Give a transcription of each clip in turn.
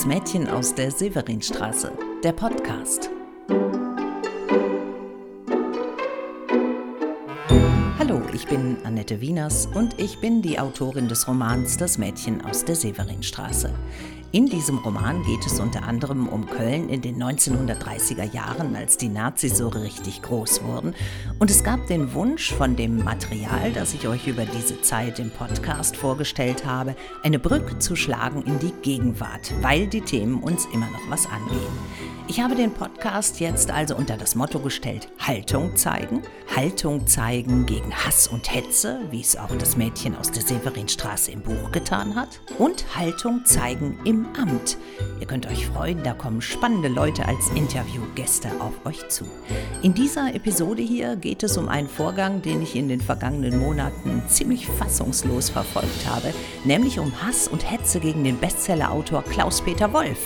Das Mädchen aus der Severinstraße, der Podcast. Hallo, ich bin Annette Wieners und ich bin die Autorin des Romans Das Mädchen aus der Severinstraße. In diesem Roman geht es unter anderem um Köln in den 1930er Jahren, als die Nazis so richtig groß wurden. Und es gab den Wunsch von dem Material, das ich euch über diese Zeit im Podcast vorgestellt habe, eine Brücke zu schlagen in die Gegenwart, weil die Themen uns immer noch was angehen. Ich habe den Podcast jetzt also unter das Motto gestellt, Haltung zeigen. Haltung zeigen gegen Hass und Hetze, wie es auch das Mädchen aus der Severinstraße im Buch getan hat. Und Haltung zeigen im Amt. Ihr könnt euch freuen, da kommen spannende Leute als Interviewgäste auf euch zu. In dieser Episode hier geht es um einen Vorgang, den ich in den vergangenen Monaten ziemlich fassungslos verfolgt habe, nämlich um Hass und Hetze gegen den Bestsellerautor Klaus-Peter Wolf.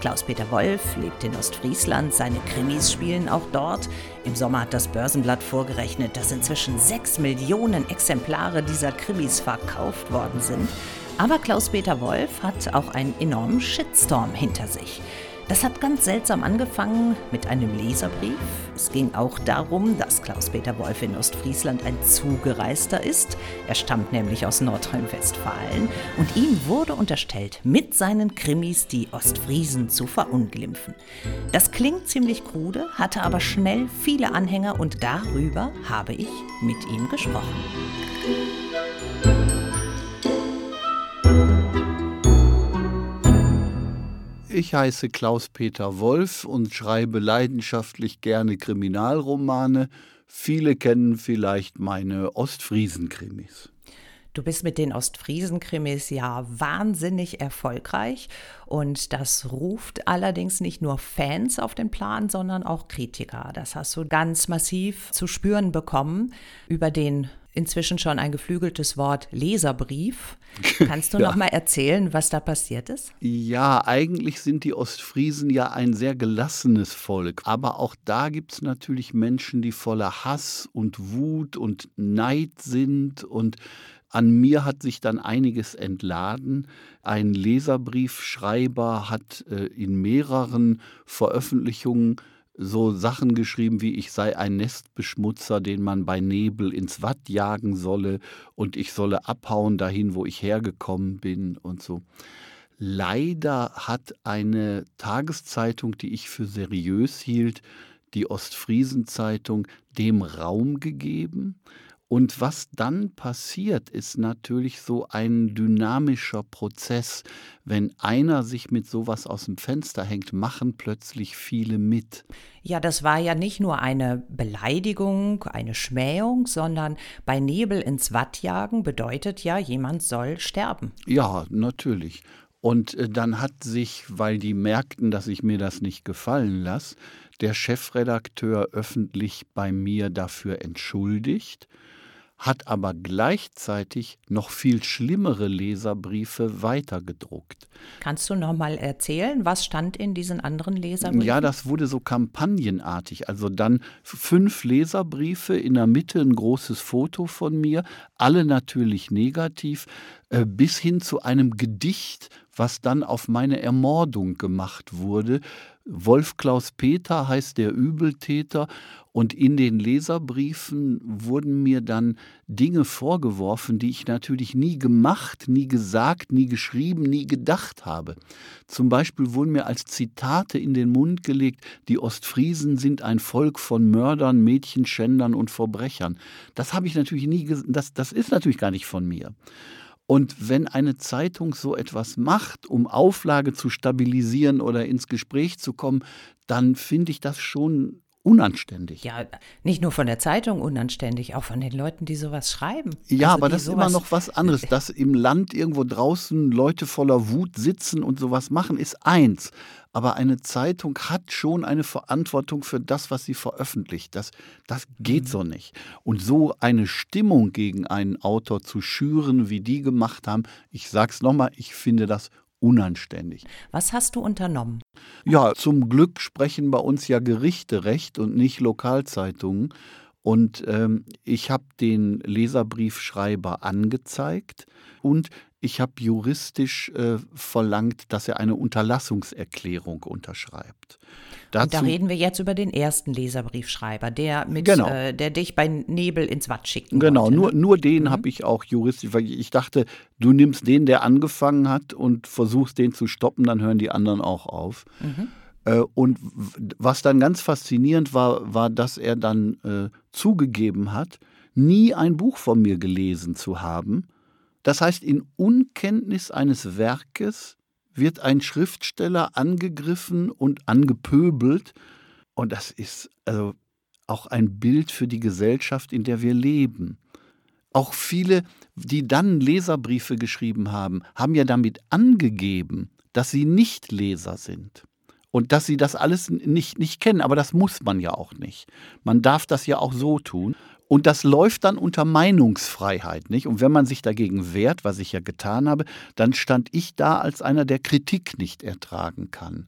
Klaus-Peter Wolf lebt in Ostfriesland, seine Krimis spielen auch dort. Im Sommer hat das Börsenblatt vorgerechnet, dass inzwischen sechs Millionen Exemplare dieser Krimis verkauft worden sind. Aber Klaus-Peter Wolf hat auch einen enormen Shitstorm hinter sich. Das hat ganz seltsam angefangen mit einem Leserbrief. Es ging auch darum, dass Klaus-Peter Wolf in Ostfriesland ein Zugereister ist. Er stammt nämlich aus Nordrhein-Westfalen und ihm wurde unterstellt, mit seinen Krimis die Ostfriesen zu verunglimpfen. Das klingt ziemlich krude, hatte aber schnell viele Anhänger und darüber habe ich mit ihm gesprochen. Ich heiße Klaus-Peter Wolf und schreibe leidenschaftlich gerne Kriminalromane. Viele kennen vielleicht meine Ostfriesen-Krimis. Du bist mit den Ostfriesen-Krimis ja wahnsinnig erfolgreich und das ruft allerdings nicht nur Fans auf den Plan, sondern auch Kritiker. Das hast du ganz massiv zu spüren bekommen über den inzwischen schon ein geflügeltes Wort Leserbrief. Kannst du ja. noch mal erzählen, was da passiert ist? Ja, eigentlich sind die Ostfriesen ja ein sehr gelassenes Volk, aber auch da gibt es natürlich Menschen, die voller Hass und Wut und Neid sind und an mir hat sich dann einiges entladen. Ein Leserbriefschreiber hat äh, in mehreren Veröffentlichungen so Sachen geschrieben wie ich sei ein Nestbeschmutzer, den man bei Nebel ins Watt jagen solle und ich solle abhauen dahin, wo ich hergekommen bin und so. Leider hat eine Tageszeitung, die ich für seriös hielt, die Ostfriesenzeitung, dem Raum gegeben. Und was dann passiert, ist natürlich so ein dynamischer Prozess. Wenn einer sich mit sowas aus dem Fenster hängt, machen plötzlich viele mit. Ja, das war ja nicht nur eine Beleidigung, eine Schmähung, sondern bei Nebel ins Watt jagen bedeutet ja, jemand soll sterben. Ja, natürlich. Und äh, dann hat sich, weil die merkten, dass ich mir das nicht gefallen lasse, der Chefredakteur öffentlich bei mir dafür entschuldigt hat aber gleichzeitig noch viel schlimmere Leserbriefe weitergedruckt. Kannst du noch mal erzählen, was stand in diesen anderen Leserbriefen? Ja, das wurde so kampagnenartig. Also dann fünf Leserbriefe, in der Mitte ein großes Foto von mir, alle natürlich negativ, äh, bis hin zu einem Gedicht, was dann auf meine Ermordung gemacht wurde. Wolf Klaus Peter heißt der Übeltäter und in den Leserbriefen wurden mir dann Dinge vorgeworfen, die ich natürlich nie gemacht, nie gesagt, nie geschrieben, nie gedacht habe. Zum Beispiel wurden mir als Zitate in den Mund gelegt, die Ostfriesen sind ein Volk von Mördern, Mädchenschändern und Verbrechern. Das habe ich natürlich nie, das, das ist natürlich gar nicht von mir. Und wenn eine Zeitung so etwas macht, um Auflage zu stabilisieren oder ins Gespräch zu kommen, dann finde ich das schon unanständig. Ja, nicht nur von der Zeitung unanständig, auch von den Leuten, die sowas schreiben. Ja, also aber das ist immer noch was anderes. Dass im Land irgendwo draußen Leute voller Wut sitzen und sowas machen, ist eins. Aber eine Zeitung hat schon eine Verantwortung für das, was sie veröffentlicht. Das, das geht mhm. so nicht. Und so eine Stimmung gegen einen Autor zu schüren, wie die gemacht haben, ich sag's nochmal, ich finde das unanständig. Was hast du unternommen? Ja, zum Glück sprechen bei uns ja Gerichte recht und nicht Lokalzeitungen. Und ähm, ich habe den Leserbriefschreiber angezeigt und ich habe juristisch äh, verlangt, dass er eine Unterlassungserklärung unterschreibt. Dazu, und da reden wir jetzt über den ersten Leserbriefschreiber, der mit, genau. äh, der dich bei Nebel ins Watt schicken Genau, wollte, nur, ne? nur den mhm. habe ich auch juristisch, weil ich dachte, du nimmst den, der angefangen hat und versuchst den zu stoppen, dann hören die anderen auch auf. Mhm. Äh, und was dann ganz faszinierend war, war, dass er dann äh, zugegeben hat, nie ein Buch von mir gelesen zu haben. Das heißt, in Unkenntnis eines Werkes wird ein Schriftsteller angegriffen und angepöbelt. Und das ist also auch ein Bild für die Gesellschaft, in der wir leben. Auch viele, die dann Leserbriefe geschrieben haben, haben ja damit angegeben, dass sie nicht Leser sind und dass sie das alles nicht, nicht kennen. Aber das muss man ja auch nicht. Man darf das ja auch so tun. Und das läuft dann unter Meinungsfreiheit, nicht? Und wenn man sich dagegen wehrt, was ich ja getan habe, dann stand ich da als einer, der Kritik nicht ertragen kann.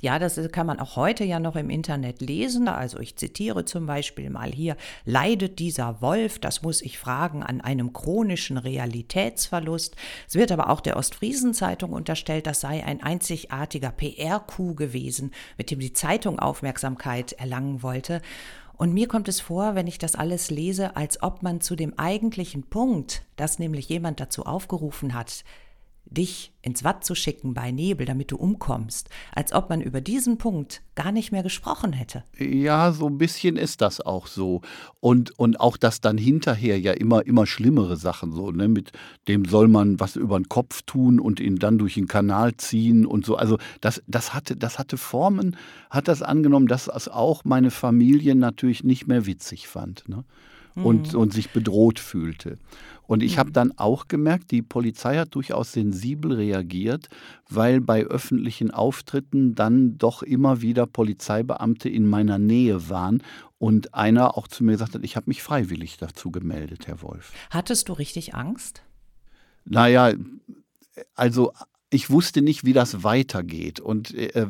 Ja, das kann man auch heute ja noch im Internet lesen. Also ich zitiere zum Beispiel mal hier, leidet dieser Wolf, das muss ich fragen, an einem chronischen Realitätsverlust. Es wird aber auch der Ostfriesen-Zeitung unterstellt, das sei ein einzigartiger PR-Coup gewesen, mit dem die Zeitung Aufmerksamkeit erlangen wollte. Und mir kommt es vor, wenn ich das alles lese, als ob man zu dem eigentlichen Punkt, dass nämlich jemand dazu aufgerufen hat, dich ins Watt zu schicken bei Nebel, damit du umkommst, als ob man über diesen Punkt gar nicht mehr gesprochen hätte. Ja, so ein bisschen ist das auch so. Und, und auch, dass dann hinterher ja immer, immer schlimmere Sachen so, ne? Mit dem soll man was über den Kopf tun und ihn dann durch den Kanal ziehen und so. Also das, das, hatte, das hatte Formen, hat das angenommen, dass es auch meine Familie natürlich nicht mehr witzig fand. Ne? Und, mhm. und sich bedroht fühlte. Und ich habe mhm. dann auch gemerkt, die Polizei hat durchaus sensibel reagiert, weil bei öffentlichen Auftritten dann doch immer wieder Polizeibeamte in meiner Nähe waren und einer auch zu mir gesagt hat, ich habe mich freiwillig dazu gemeldet, Herr Wolf. Hattest du richtig Angst? Naja, also ich wusste nicht, wie das weitergeht. Und äh,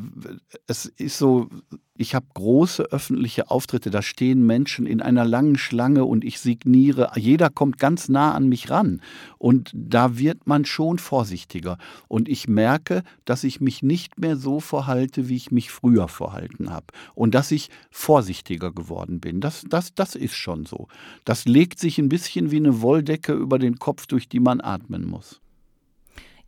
es ist so, ich habe große öffentliche Auftritte, da stehen Menschen in einer langen Schlange und ich signiere, jeder kommt ganz nah an mich ran. Und da wird man schon vorsichtiger. Und ich merke, dass ich mich nicht mehr so verhalte, wie ich mich früher verhalten habe. Und dass ich vorsichtiger geworden bin. Das, das, das ist schon so. Das legt sich ein bisschen wie eine Wolldecke über den Kopf, durch die man atmen muss.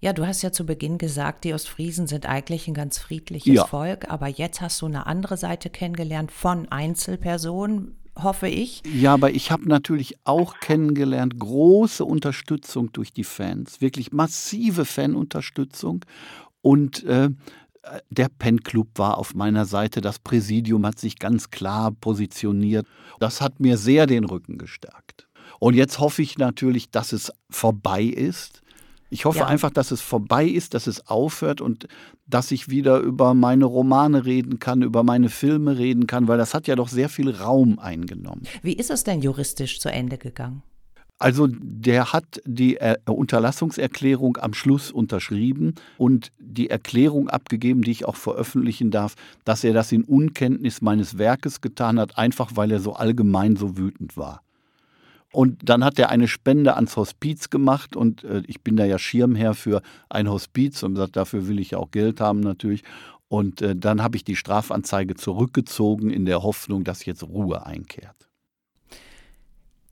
Ja, du hast ja zu Beginn gesagt, die Ostfriesen sind eigentlich ein ganz friedliches ja. Volk, aber jetzt hast du eine andere Seite kennengelernt von Einzelpersonen, hoffe ich. Ja, aber ich habe natürlich auch kennengelernt, große Unterstützung durch die Fans, wirklich massive Fanunterstützung und äh, der Pen Club war auf meiner Seite, das Präsidium hat sich ganz klar positioniert. Das hat mir sehr den Rücken gestärkt. Und jetzt hoffe ich natürlich, dass es vorbei ist ich hoffe ja. einfach, dass es vorbei ist, dass es aufhört und dass ich wieder über meine Romane reden kann, über meine Filme reden kann, weil das hat ja doch sehr viel Raum eingenommen. Wie ist es denn juristisch zu Ende gegangen? Also der hat die Unterlassungserklärung am Schluss unterschrieben und die Erklärung abgegeben, die ich auch veröffentlichen darf, dass er das in Unkenntnis meines Werkes getan hat, einfach weil er so allgemein so wütend war. Und dann hat er eine Spende ans Hospiz gemacht und äh, ich bin da ja Schirmherr für ein Hospiz und gesagt, dafür will ich ja auch Geld haben natürlich. Und äh, dann habe ich die Strafanzeige zurückgezogen in der Hoffnung, dass jetzt Ruhe einkehrt.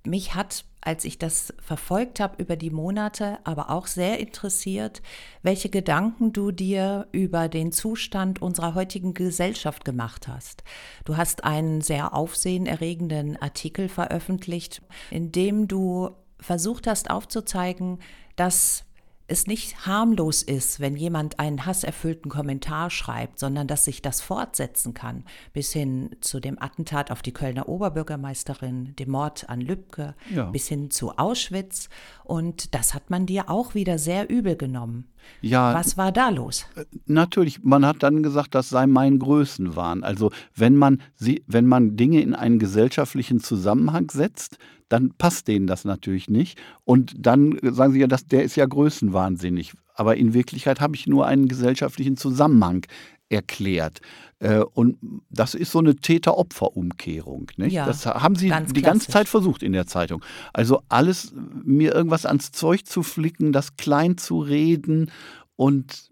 Mich hat als ich das verfolgt habe über die Monate, aber auch sehr interessiert, welche Gedanken du dir über den Zustand unserer heutigen Gesellschaft gemacht hast. Du hast einen sehr aufsehenerregenden Artikel veröffentlicht, in dem du versucht hast aufzuzeigen, dass es nicht harmlos ist, wenn jemand einen hasserfüllten Kommentar schreibt, sondern dass sich das fortsetzen kann, bis hin zu dem Attentat auf die Kölner Oberbürgermeisterin, dem Mord an Lübcke, ja. bis hin zu Auschwitz. Und das hat man dir auch wieder sehr übel genommen. Ja, Was war da los? Äh, natürlich, man hat dann gesagt, das sei mein Größenwahn. Also wenn man, sie, wenn man Dinge in einen gesellschaftlichen Zusammenhang setzt, dann passt denen das natürlich nicht. Und dann sagen sie ja, das, der ist ja größenwahnsinnig. Aber in Wirklichkeit habe ich nur einen gesellschaftlichen Zusammenhang erklärt. Äh, und das ist so eine Täter-Opfer-Umkehrung. Ja, das haben sie ganz die ganze. Zeit versucht in der Zeitung. Also alles, mir irgendwas ans Zeug zu flicken, das klein zu reden. Und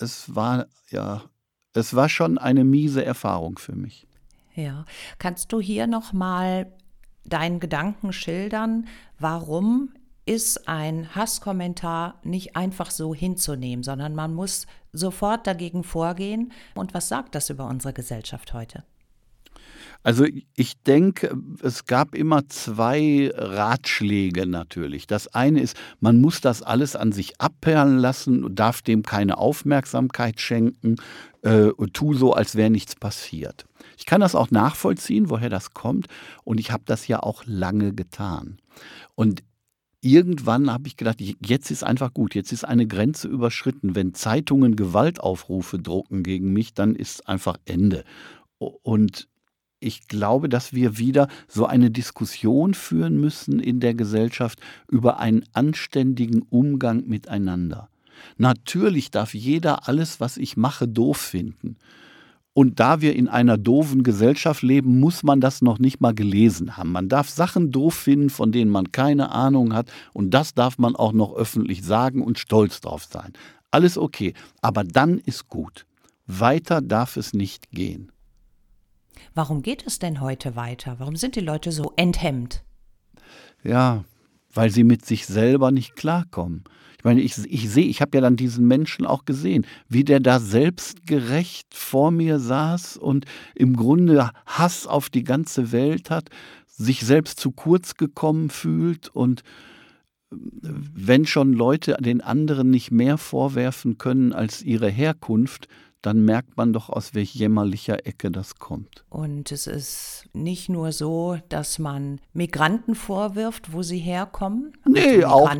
es war, ja, es war schon eine miese Erfahrung für mich. Ja. Kannst du hier nochmal deinen Gedanken schildern, warum ist ein Hasskommentar nicht einfach so hinzunehmen, sondern man muss sofort dagegen vorgehen. Und was sagt das über unsere Gesellschaft heute? Also ich denke, es gab immer zwei Ratschläge natürlich. Das eine ist, man muss das alles an sich abperlen lassen und darf dem keine Aufmerksamkeit schenken, äh, tu so, als wäre nichts passiert. Ich kann das auch nachvollziehen, woher das kommt und ich habe das ja auch lange getan. Und irgendwann habe ich gedacht, jetzt ist einfach gut, jetzt ist eine Grenze überschritten. Wenn Zeitungen Gewaltaufrufe drucken gegen mich, dann ist einfach Ende. Und ich glaube, dass wir wieder so eine Diskussion führen müssen in der Gesellschaft über einen anständigen Umgang miteinander. Natürlich darf jeder alles, was ich mache, doof finden. Und da wir in einer doofen Gesellschaft leben, muss man das noch nicht mal gelesen haben. Man darf Sachen doof finden, von denen man keine Ahnung hat. Und das darf man auch noch öffentlich sagen und stolz drauf sein. Alles okay. Aber dann ist gut. Weiter darf es nicht gehen. Warum geht es denn heute weiter? Warum sind die Leute so enthemmt? Ja, weil sie mit sich selber nicht klarkommen. Ich meine, ich, ich sehe, ich habe ja dann diesen Menschen auch gesehen, wie der da selbstgerecht vor mir saß und im Grunde Hass auf die ganze Welt hat, sich selbst zu kurz gekommen fühlt und äh, wenn schon Leute den anderen nicht mehr vorwerfen können als ihre Herkunft, dann merkt man doch, aus welch jämmerlicher Ecke das kommt. Und es ist nicht nur so, dass man Migranten vorwirft, wo sie herkommen. Nee, Also auch,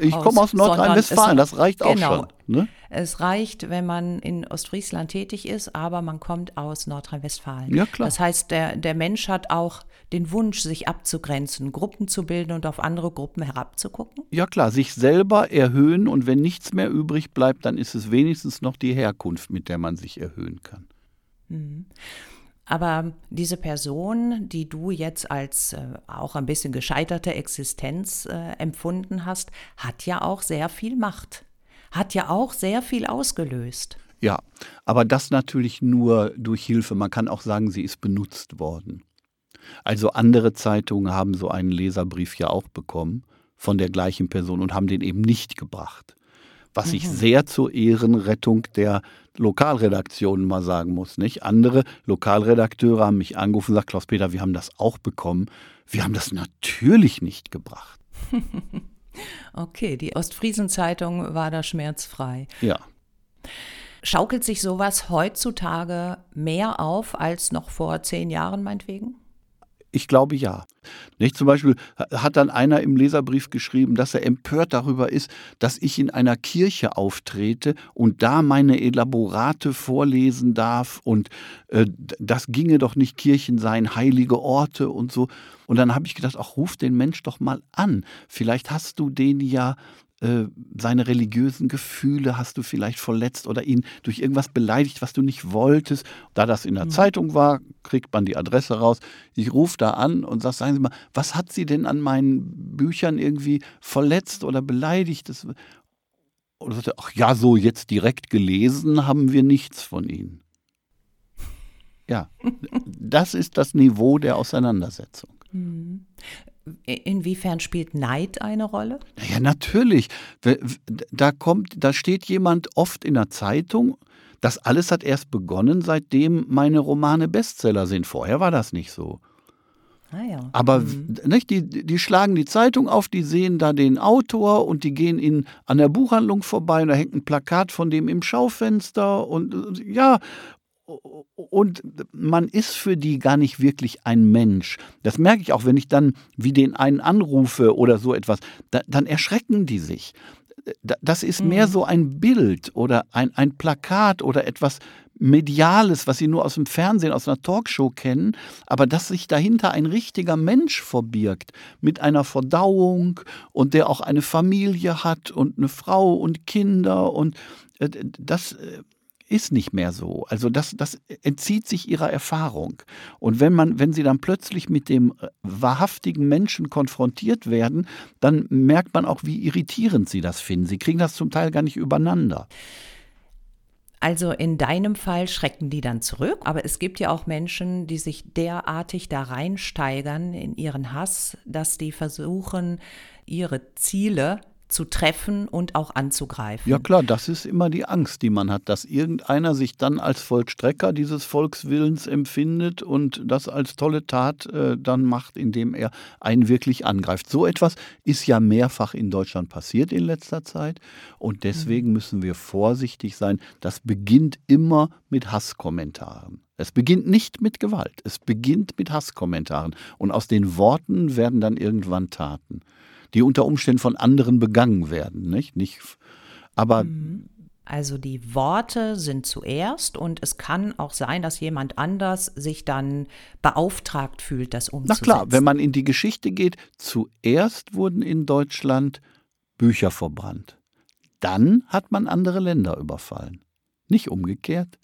ich komme aus Nordrhein-Westfalen, es- das reicht auch genau, schon. Ne? Es reicht, wenn man in Ostfriesland tätig ist, aber man kommt aus Nordrhein-Westfalen. Ja, klar. Das heißt, der, der Mensch hat auch den Wunsch, sich abzugrenzen, Gruppen zu bilden und auf andere Gruppen herabzugucken. Ja klar, sich selber erhöhen und wenn nichts mehr übrig bleibt, dann ist es wenigstens noch die Herkunft, mit der man sich erhöhen kann. Aber diese Person, die du jetzt als äh, auch ein bisschen gescheiterte Existenz äh, empfunden hast, hat ja auch sehr viel Macht, hat ja auch sehr viel ausgelöst. Ja, aber das natürlich nur durch Hilfe. Man kann auch sagen, sie ist benutzt worden. Also andere Zeitungen haben so einen Leserbrief ja auch bekommen von der gleichen Person und haben den eben nicht gebracht. Was ich sehr zur Ehrenrettung der Lokalredaktionen mal sagen muss. Nicht? Andere Lokalredakteure haben mich angerufen und gesagt, Klaus-Peter, wir haben das auch bekommen. Wir haben das natürlich nicht gebracht. Okay, die Ostfriesen-Zeitung war da schmerzfrei. Ja. Schaukelt sich sowas heutzutage mehr auf als noch vor zehn Jahren, meinetwegen? Ich glaube ja. Nicht? Zum Beispiel hat dann einer im Leserbrief geschrieben, dass er empört darüber ist, dass ich in einer Kirche auftrete und da meine Elaborate vorlesen darf und äh, das ginge doch nicht Kirchen seien heilige Orte und so. Und dann habe ich gedacht, ach, ruf den Mensch doch mal an. Vielleicht hast du den ja äh, seine religiösen Gefühle hast du vielleicht verletzt oder ihn durch irgendwas beleidigt, was du nicht wolltest. Da das in der Zeitung war, kriegt man die Adresse raus. Ich rufe da an und sage, sagen Sie mal, was hat Sie denn an meinen Büchern irgendwie verletzt oder beleidigt? Das, oder sagt er, ach ja, so jetzt direkt gelesen haben wir nichts von Ihnen. Ja, das ist das Niveau der Auseinandersetzung. Inwiefern spielt Neid eine Rolle? Ja, natürlich. Da kommt, da steht jemand oft in der Zeitung. Das alles hat erst begonnen, seitdem meine Romane Bestseller sind. Vorher war das nicht so. Ah ja. Aber w- nicht, die, die schlagen die Zeitung auf, die sehen da den Autor und die gehen in, an der Buchhandlung vorbei und da hängt ein Plakat von dem im Schaufenster und ja, und man ist für die gar nicht wirklich ein Mensch. Das merke ich auch, wenn ich dann wie den einen anrufe oder so etwas, da, dann erschrecken die sich. Da- Das ist mehr so ein Bild oder ein, ein Plakat oder etwas Mediales, was sie nur aus dem Fernsehen, aus einer Talkshow kennen, aber dass sich dahinter ein richtiger Mensch verbirgt, mit einer Verdauung und der auch eine Familie hat und eine Frau und Kinder und äh, das, äh, ist nicht mehr so. Also das, das entzieht sich ihrer Erfahrung. Und wenn man, wenn sie dann plötzlich mit dem äh, wahrhaftigen Menschen konfrontiert werden, dann merkt man auch, wie irritierend sie das finden. Sie kriegen das zum Teil gar nicht übereinander. Also in deinem Fall schrecken die dann zurück, aber es gibt ja auch Menschen, die sich derartig da reinsteigern in ihren Hass, dass die versuchen, ihre Ziele zu treffen und auch anzugreifen. Ja klar, das ist immer die Angst, die man hat, dass irgendeiner sich dann als Vollstrecker dieses Volkswillens empfindet und das als tolle Tat äh, dann macht, indem er einen wirklich angreift. So etwas ist ja mehrfach in Deutschland passiert in letzter Zeit und deswegen mhm. müssen wir vorsichtig sein. Das beginnt immer mit Hasskommentaren. Es beginnt nicht mit Gewalt, es beginnt mit Hasskommentaren und aus den Worten werden dann irgendwann Taten die unter Umständen von anderen begangen werden, nicht? nicht aber mhm. also die Worte sind zuerst und es kann auch sein, dass jemand anders sich dann beauftragt fühlt, das umzusetzen. Na klar, wenn man in die Geschichte geht, zuerst wurden in Deutschland Bücher verbrannt. Dann hat man andere Länder überfallen. Nicht umgekehrt.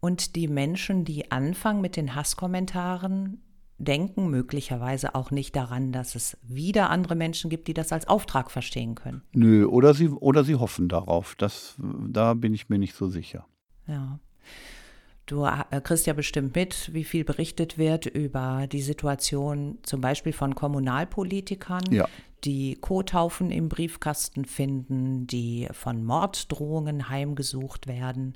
Und die Menschen, die anfangen mit den Hasskommentaren, denken möglicherweise auch nicht daran, dass es wieder andere Menschen gibt, die das als Auftrag verstehen können. Nö, oder sie, oder sie hoffen darauf. Das, da bin ich mir nicht so sicher. Ja. Du äh, kriegst ja bestimmt mit, wie viel berichtet wird über die Situation zum Beispiel von Kommunalpolitikern, ja. die Kothaufen im Briefkasten finden, die von Morddrohungen heimgesucht werden.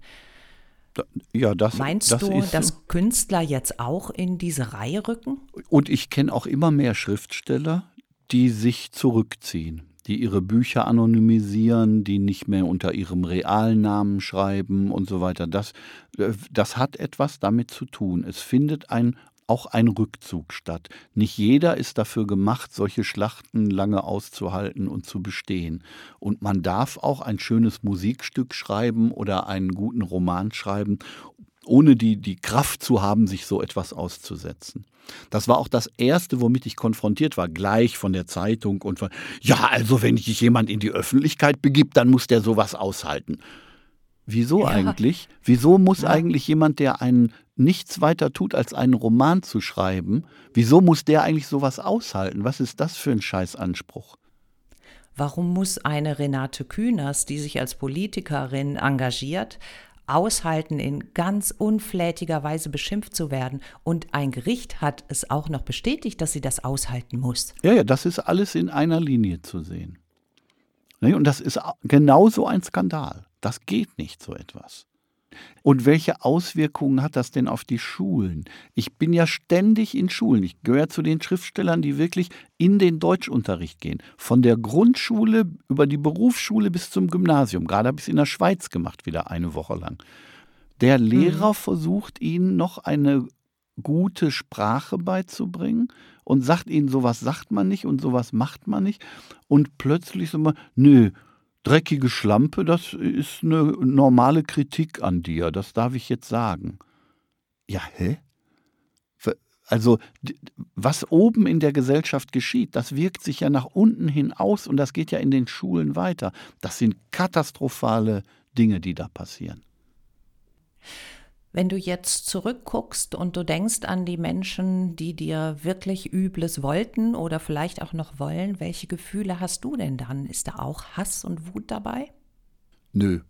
Ja, das, Meinst das du, dass Künstler jetzt auch in diese Reihe rücken? Und ich kenne auch immer mehr Schriftsteller, die sich zurückziehen, die ihre Bücher anonymisieren, die nicht mehr unter ihrem realen Namen schreiben und so weiter. Das, äh, das hat etwas damit zu tun. Es findet ein auch ein Rückzug statt. Nicht jeder ist dafür gemacht, solche Schlachten lange auszuhalten und zu bestehen. Und man darf auch ein schönes Musikstück schreiben oder einen guten Roman schreiben, ohne die, die Kraft zu haben, sich so etwas auszusetzen. Das war auch das Erste, womit ich konfrontiert war, gleich von der Zeitung und von, ja, also wenn sich jemand in die Öffentlichkeit begibt, dann muss der sowas aushalten. Wieso ja. eigentlich? Wieso muss ja. eigentlich jemand, der einen nichts weiter tut, als einen Roman zu schreiben, wieso muss der eigentlich sowas aushalten? Was ist das für ein Scheißanspruch? Warum muss eine Renate Künast, die sich als Politikerin engagiert, aushalten, in ganz unflätiger Weise beschimpft zu werden. Und ein Gericht hat es auch noch bestätigt, dass sie das aushalten muss. Ja, ja, das ist alles in einer Linie zu sehen. Und das ist genauso ein Skandal. Das geht nicht, so etwas. Und welche Auswirkungen hat das denn auf die Schulen? Ich bin ja ständig in Schulen. Ich gehöre zu den Schriftstellern, die wirklich in den Deutschunterricht gehen. Von der Grundschule über die Berufsschule bis zum Gymnasium. Gerade habe ich es in der Schweiz gemacht, wieder eine Woche lang. Der Lehrer mhm. versucht ihnen noch eine gute Sprache beizubringen und sagt ihnen, sowas sagt man nicht und sowas macht man nicht. Und plötzlich so mal, nö, dreckige Schlampe, das ist eine normale Kritik an dir, das darf ich jetzt sagen. Ja, hä? Also, was oben in der Gesellschaft geschieht, das wirkt sich ja nach unten hin aus und das geht ja in den Schulen weiter. Das sind katastrophale Dinge, die da passieren. Wenn du jetzt zurückguckst und du denkst an die Menschen, die dir wirklich Übles wollten oder vielleicht auch noch wollen, welche Gefühle hast du denn dann? Ist da auch Hass und Wut dabei? Nö.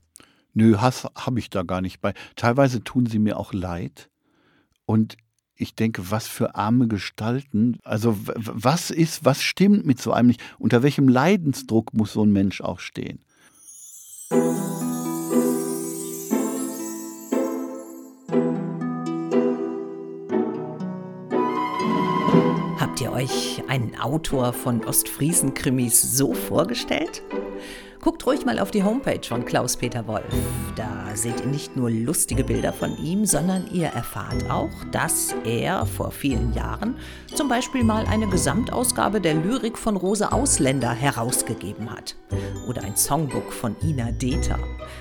Nö, Hass habe ich da gar nicht bei. Teilweise tun sie mir auch leid. Und ich denke, was für arme Gestalten. Also was ist, was stimmt mit so einem nicht? Unter welchem Leidensdruck muss so ein Mensch auch stehen? Euch einen Autor von Ostfriesen-Krimis so vorgestellt? Guckt ruhig mal auf die Homepage von Klaus-Peter Wolf. Da seht ihr nicht nur lustige Bilder von ihm, sondern ihr erfahrt auch, dass er vor vielen Jahren zum Beispiel mal eine Gesamtausgabe der Lyrik von Rose Ausländer herausgegeben hat. Oder ein Songbook von Ina Deter.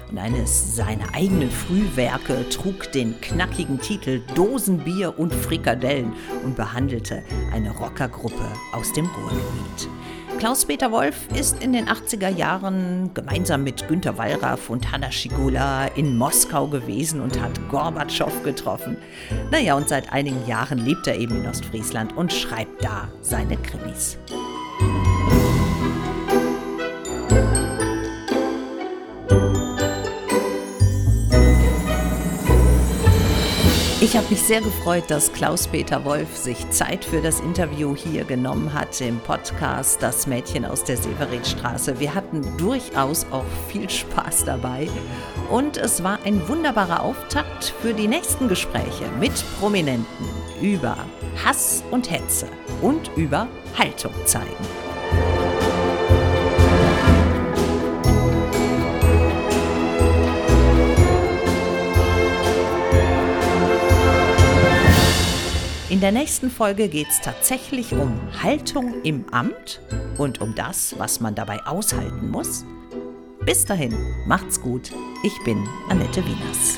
Und eines seiner eigenen Frühwerke trug den knackigen Titel Dosenbier und Frikadellen und behandelte eine Rockergruppe aus dem Ruhrgebiet. Klaus-Peter Wolf ist in den 80er Jahren gemeinsam mit Günter Wallraff und Hanna Schigula in Moskau gewesen und hat Gorbatschow getroffen. Naja, und seit einigen Jahren lebt er eben in Ostfriesland und schreibt da seine Krimis. Ich habe mich sehr gefreut, dass Klaus-Peter Wolf sich Zeit für das Interview hier genommen hat im Podcast Das Mädchen aus der Severinstraße. Wir hatten durchaus auch viel Spaß dabei und es war ein wunderbarer Auftakt für die nächsten Gespräche mit Prominenten über Hass und Hetze und über Haltung zeigen. Der nächsten Folge geht es tatsächlich um Haltung im Amt und um das, was man dabei aushalten muss. Bis dahin, macht's gut. Ich bin Annette Wieners.